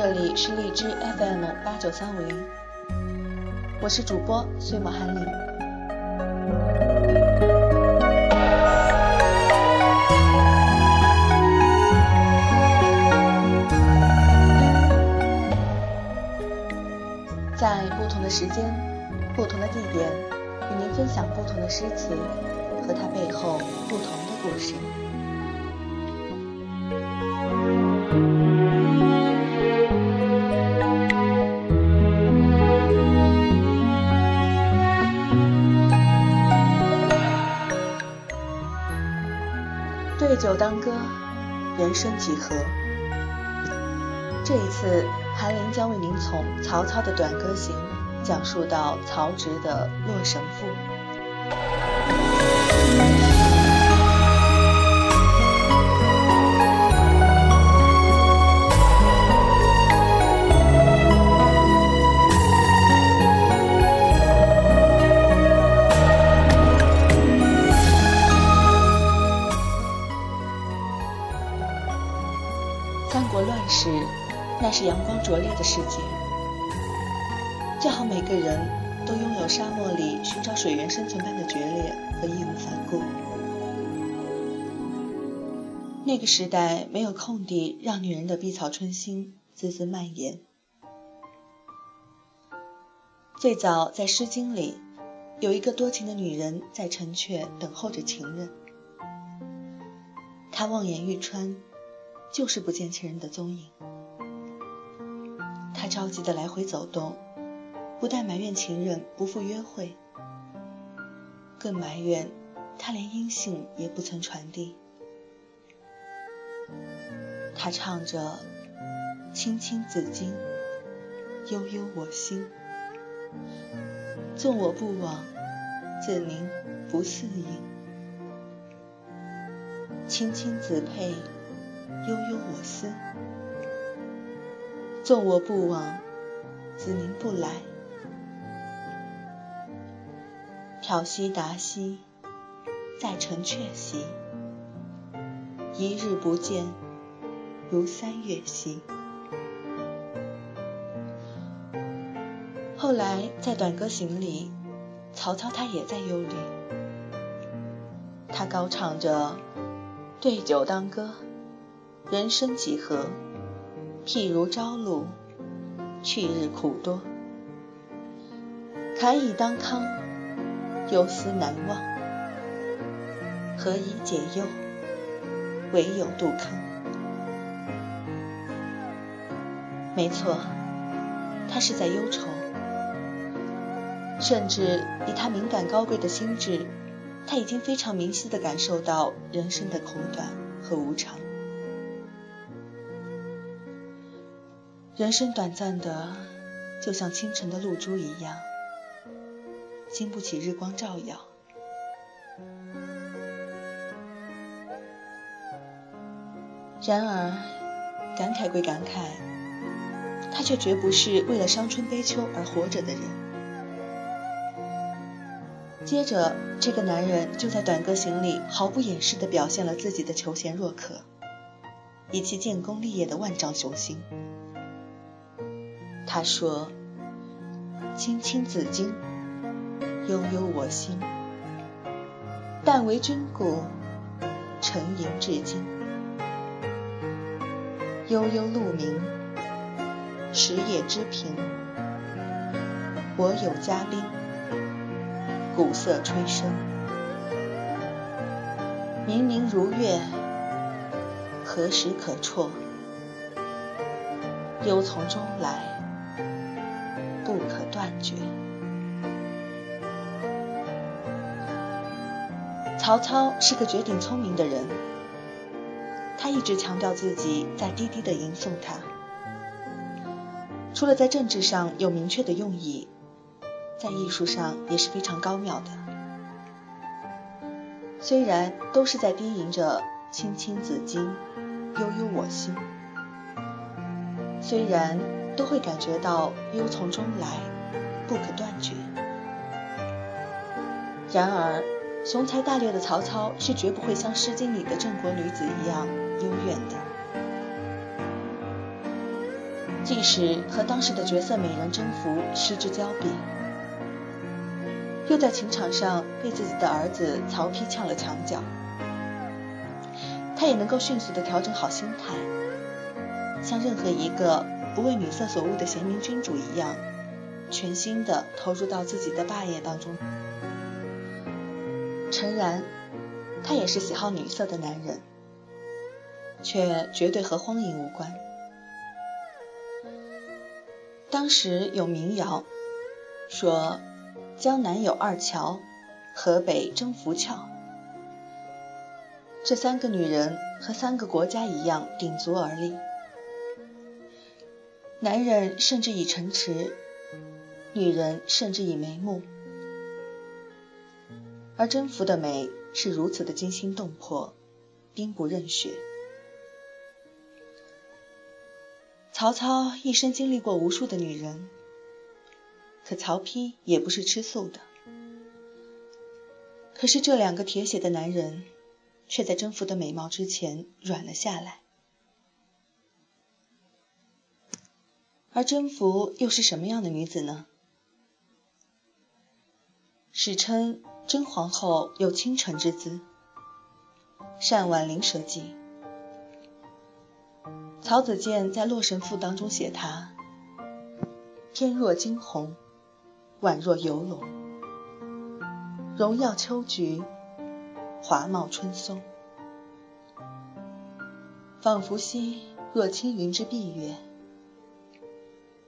这里是荔枝 FM 八九三五零，我是主播岁末寒林。在不同的时间、不同的地点，与您分享不同的诗词和它背后不同的故事。人生几何？这一次，韩林将为您从曹操的《短歌行》讲述到曹植的《洛神赋》。国乱世，那是阳光灼烈的世界，最好每个人都拥有沙漠里寻找水源生存般的决裂和义无反顾。那个时代没有空地让女人的碧草春心滋滋蔓延。最早在《诗经》里，有一个多情的女人在城阙等候着情人，她望眼欲穿。就是不见情人的踪影，他着急的来回走动，不但埋怨情人不赴约会，更埋怨他连音信也不曾传递。他唱着“青青子衿，悠悠我心”，纵我不往，子宁不嗣隐？青青子佩。悠悠我思，纵我不往，子宁不来？挑兮达兮，在城阙兮。一日不见，如三月兮。后来在《短歌行》里，曹操他也在忧虑，他高唱着“对酒当歌”。人生几何？譬如朝露，去日苦多。慨以当康，忧思难忘。何以解忧？唯有杜康。没错，他是在忧愁。甚至以他敏感高贵的心智，他已经非常明晰地感受到人生的苦短和无常。人生短暂的，就像清晨的露珠一样，经不起日光照耀。然而，感慨归感慨，他却绝不是为了伤春悲秋而活着的人。接着，这个男人就在《短歌行》里毫不掩饰地表现了自己的求贤若渴，以其建功立业的万丈雄心。他说：“青青子衿，悠悠我心。但为君故，沉吟至今。悠悠鹿鸣，食野之苹。我有嘉宾，鼓瑟吹笙。明明如月，何时可辍？忧从中来。”不可断绝。曹操是个绝顶聪明的人，他一直强调自己在低低的吟诵他。除了在政治上有明确的用意，在艺术上也是非常高妙的。虽然都是在低吟着“青青子衿，悠悠我心”，虽然。都会感觉到忧从中来，不可断绝。然而，雄才大略的曹操是绝不会像《诗经》里的郑国女子一样幽怨的。即使和当时的绝色美人征服失之交臂，又在情场上被自己的儿子曹丕呛了墙角，他也能够迅速的调整好心态，像任何一个不为女色所误的贤明君主一样，全心的投入到自己的霸业当中。诚然，他也是喜好女色的男人，却绝对和荒淫无关。当时有民谣说：“江南有二乔，河北征服俏。”这三个女人和三个国家一样鼎足而立，男人甚至以城池，女人甚至以眉目，而征服的美是如此的惊心动魄，兵不刃血。曹操一生经历过无数的女人，可曹丕也不是吃素的。可是这两个铁血的男人，却在征服的美貌之前软了下来。而征服又是什么样的女子呢？史称甄皇后有倾城之姿，善婉灵蛇计。曹子建在《洛神赋》当中写她：翩若惊鸿，宛若游龙，荣耀秋菊，华茂春松，仿佛兮若轻云之蔽月，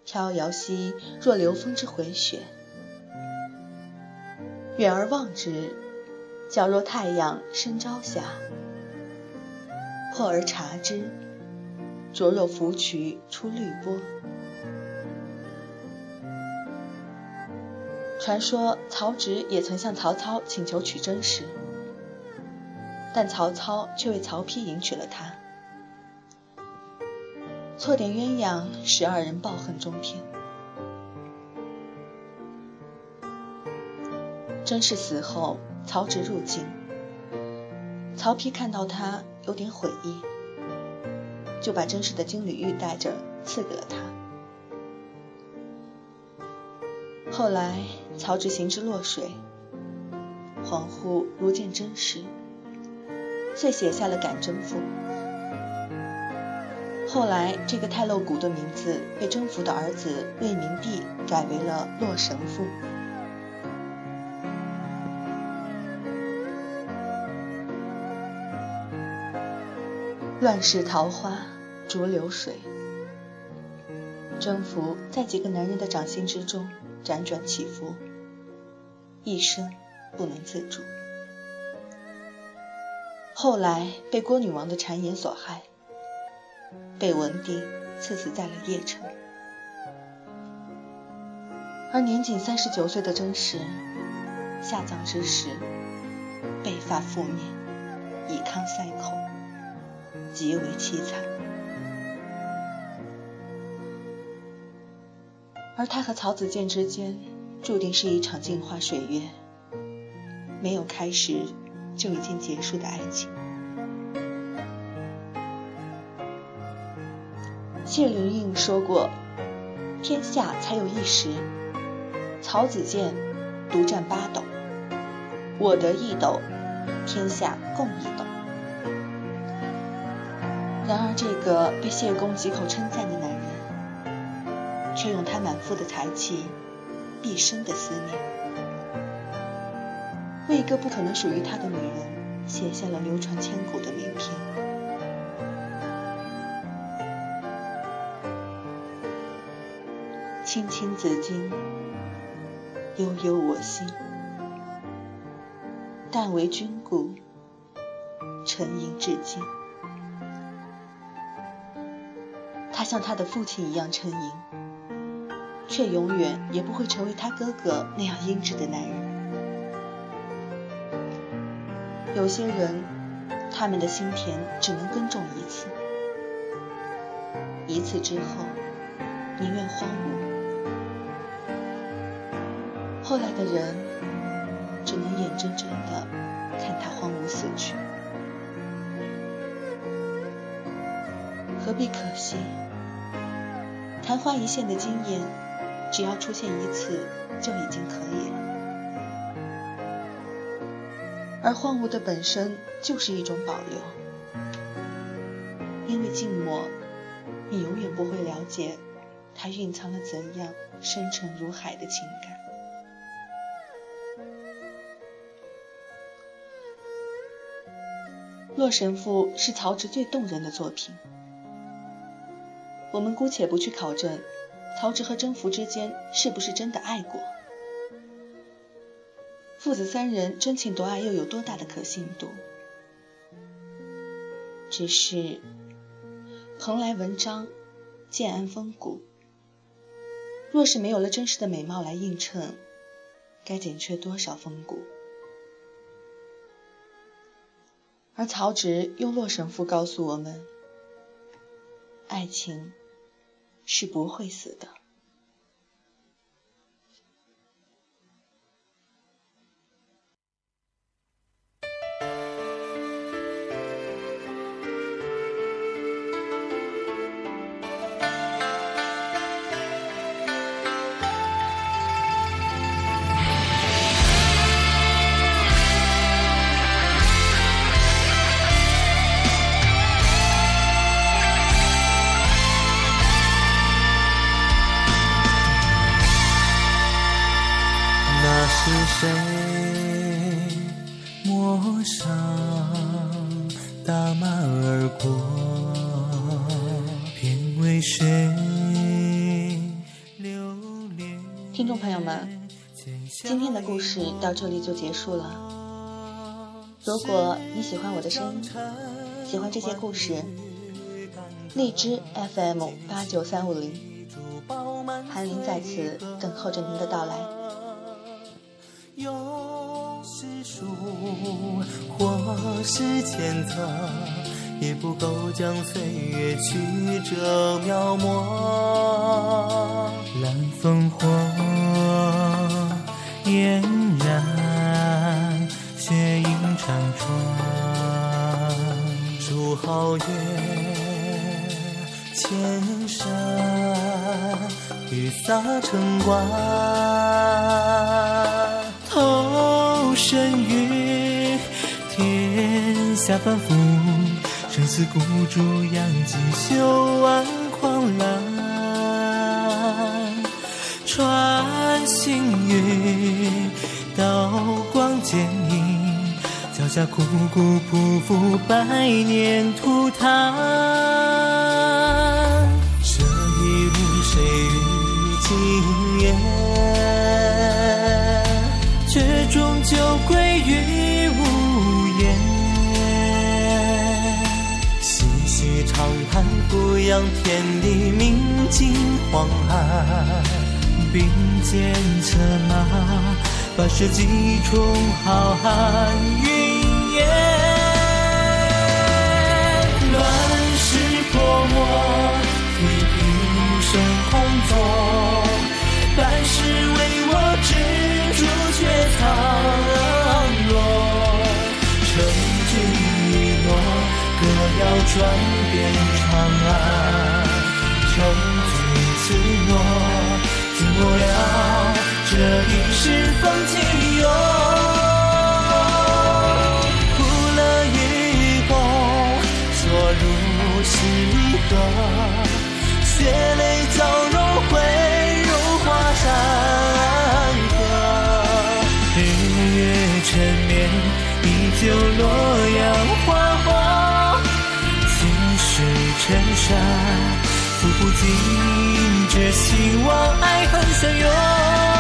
飘摇兮若流风之回雪。远而望之，皎若太阳升朝霞；破而察之，灼若芙蕖出绿波。传说曹植也曾向曹操请求娶甄氏，但曹操却为曹丕迎娶了她。错点鸳鸯，使二人抱恨终天。甄氏死后，曹植入京，曹丕看到他有点悔意。就把甄氏的金缕玉带着赐给了他。后来曹植行至洛水，恍惚如见真实，遂写下了《感征赋》。后来这个太露骨的名字被征服的儿子魏明帝改为了《洛神赋》。乱世桃花逐流水，征服在几个男人的掌心之中辗转起伏，一生不能自主。后来被郭女王的谗言所害，被文帝赐死在了邺城。而年仅三十九岁的甄氏，下葬之时，被发覆面，以糠塞口。极为凄惨，而他和曹子建之间注定是一场镜花水月，没有开始就已经结束的爱情。谢灵运说过：“天下才有一时，曹子建独占八斗，我得一斗，天下共一斗。”然而，这个被谢公几口称赞的男人，却用他满腹的才气、毕生的思念，为一个不可能属于他的女人，写下了流传千古的名篇。青青子衿，悠悠我心。但为君故，沉吟至今。像他的父亲一样沉吟，却永远也不会成为他哥哥那样英俊的男人。有些人，他们的心田只能耕种一次，一次之后宁愿荒芜。后来的人，只能眼睁睁的看他荒芜死去，何必可惜？昙花一现的惊艳，只要出现一次就已经可以了。而荒芜的本身就是一种保留，因为静默，你永远不会了解它蕴藏了怎样深沉如海的情感。洛神赋是曹植最动人的作品。我们姑且不去考证曹植和甄宓之间是不是真的爱过，父子三人真情夺爱又有多大的可信度？只是蓬莱文章，建安风骨，若是没有了真实的美貌来映衬，该减缺多少风骨？而曹植用《洛神赋》告诉我们：爱情是不会死的。谁留恋？听众朋友们，今天的故事到这里就结束了。如果你喜欢我的声音，喜欢这些故事，荔枝 FM 八九三五零，韩林在此等候着您的到来。用世数或是千册，也不够将岁月曲折描摹。蓝烽火嫣然，雪影辗转，烛皓月，千山雨洒城关。投身于天下凡夫，生死孤注，扬几袖挽狂澜。穿行于刀光剑影，脚下枯骨匍匐，百年涂炭。这一路谁与今夜？却终究归于俯仰天地，明镜黄寒，并肩策马，把世几重浩瀚云烟。乱世泼墨，提笔生空宗，半世为我执。朱雀苍转遍长安。成君此诺，尽我了这一世风起涌。哭了与共，说如是河，血泪交融汇入华山。缠绵，依旧洛阳花火，尘沙，付不尽这希望，爱恨相拥。